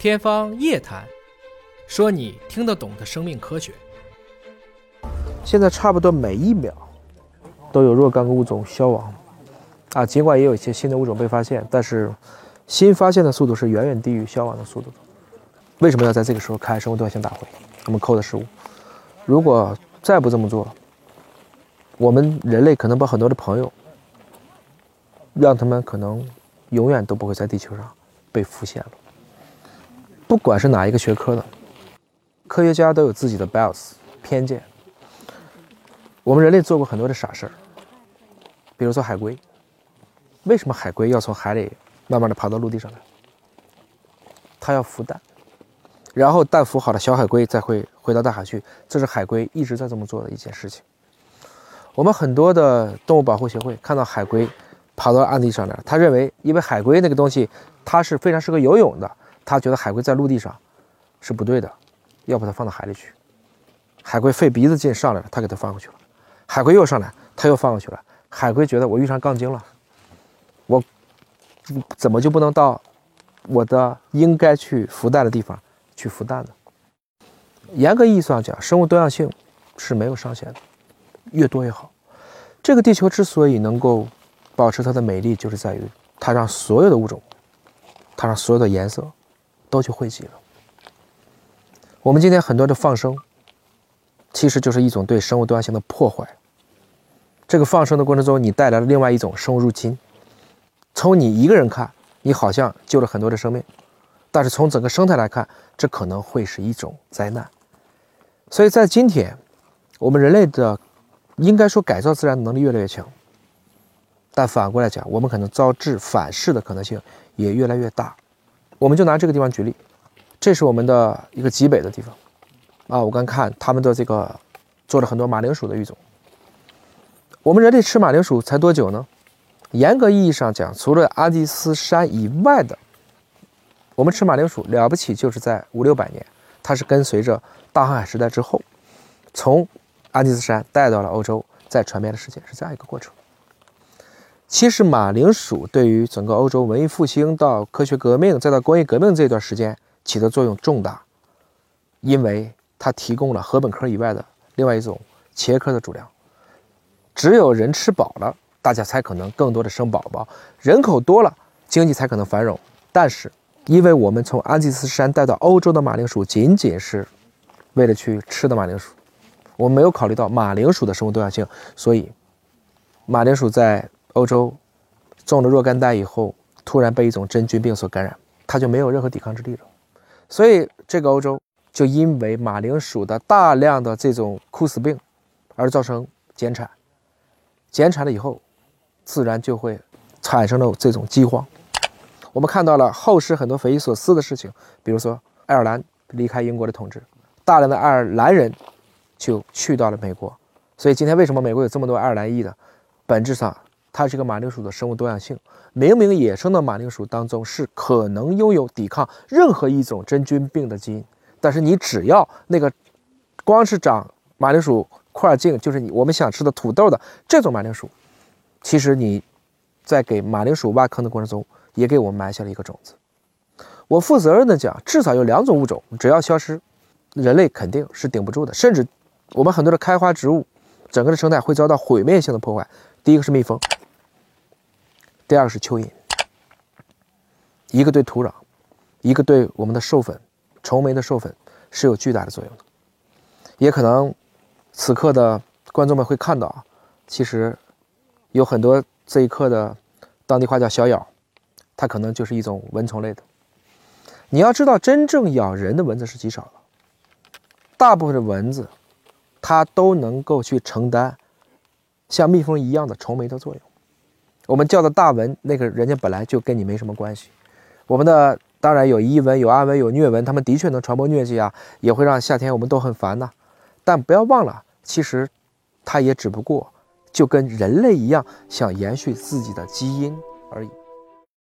天方夜谭，说你听得懂的生命科学。现在差不多每一秒都有若干个物种消亡，啊，尽管也有一些新的物种被发现，但是新发现的速度是远远低于消亡的速度的。为什么要在这个时候开生物多样性大会？我们扣的失误。如果再不这么做，我们人类可能把很多的朋友，让他们可能永远都不会在地球上被浮现了。不管是哪一个学科的，科学家都有自己的 bias 偏见。我们人类做过很多的傻事儿，比如说海龟。为什么海龟要从海里慢慢的爬到陆地上来？它要孵蛋，然后蛋孵好了，小海龟再会回到大海去。这是海龟一直在这么做的一件事情。我们很多的动物保护协会看到海龟爬到岸地上来，他认为因为海龟那个东西它是非常适合游泳的。他觉得海龟在陆地上是不对的，要把它放到海里去。海龟费鼻子劲上来了，他给它放过去了。海龟又上来，他又放过去了。海龟觉得我遇上杠精了，我怎么就不能到我的应该去孵蛋的地方去孵蛋呢？严格意义上讲，生物多样性是没有上限的，越多越好。这个地球之所以能够保持它的美丽，就是在于它让所有的物种，它让所有的颜色。都去汇集了。我们今天很多的放生，其实就是一种对生物多样性的破坏。这个放生的过程中，你带来了另外一种生物入侵。从你一个人看，你好像救了很多的生命，但是从整个生态来看，这可能会是一种灾难。所以在今天，我们人类的应该说改造自然的能力越来越强，但反过来讲，我们可能遭致反噬的可能性也越来越大。我们就拿这个地方举例，这是我们的一个极北的地方，啊，我刚看他们的这个做了很多马铃薯的育种。我们人类吃马铃薯才多久呢？严格意义上讲，除了阿基斯山以外的，我们吃马铃薯了不起就是在五六百年，它是跟随着大航海时代之后，从阿基斯山带到了欧洲，再传遍了世界，是这样一个过程。其实马铃薯对于整个欧洲文艺复兴到科学革命再到工业革命这段时间起的作用重大，因为它提供了禾本科以外的另外一种茄科的主粮。只有人吃饱了，大家才可能更多的生宝宝，人口多了，经济才可能繁荣。但是，因为我们从安第斯山带到欧洲的马铃薯仅仅是为了去吃的马铃薯，我们没有考虑到马铃薯的生物多样性，所以马铃薯在。欧洲种了若干代以后，突然被一种真菌病所感染，它就没有任何抵抗之力了。所以这个欧洲就因为马铃薯的大量的这种枯死病而造成减产，减产了以后，自然就会产生了这种饥荒。我们看到了后世很多匪夷所思的事情，比如说爱尔兰离开英国的统治，大量的爱尔兰人就去到了美国。所以今天为什么美国有这么多爱尔兰裔的？本质上。它是一个马铃薯的生物多样性。明明野生的马铃薯当中是可能拥有抵抗任何一种真菌病的基因，但是你只要那个光是长马铃薯块茎，就是你我们想吃的土豆的这种马铃薯，其实你在给马铃薯挖坑的过程中，也给我们埋下了一个种子。我负责任的讲，至少有两种物种，只要消失，人类肯定是顶不住的。甚至我们很多的开花植物，整个的生态会遭到毁灭性的破坏。第一个是蜜蜂。第二个是蚯蚓，一个对土壤，一个对我们的授粉，虫媒的授粉是有巨大的作用的。也可能此刻的观众们会看到啊，其实有很多这一刻的当地话叫小咬，它可能就是一种蚊虫类的。你要知道，真正咬人的蚊子是极少的，大部分的蚊子它都能够去承担像蜜蜂一样的虫媒的作用。我们叫的大文，那个人家本来就跟你没什么关系。我们的当然有译文、有阿文、有虐文，他们的确能传播疟疾啊，也会让夏天我们都很烦呐。但不要忘了，其实它也只不过就跟人类一样，想延续自己的基因而已。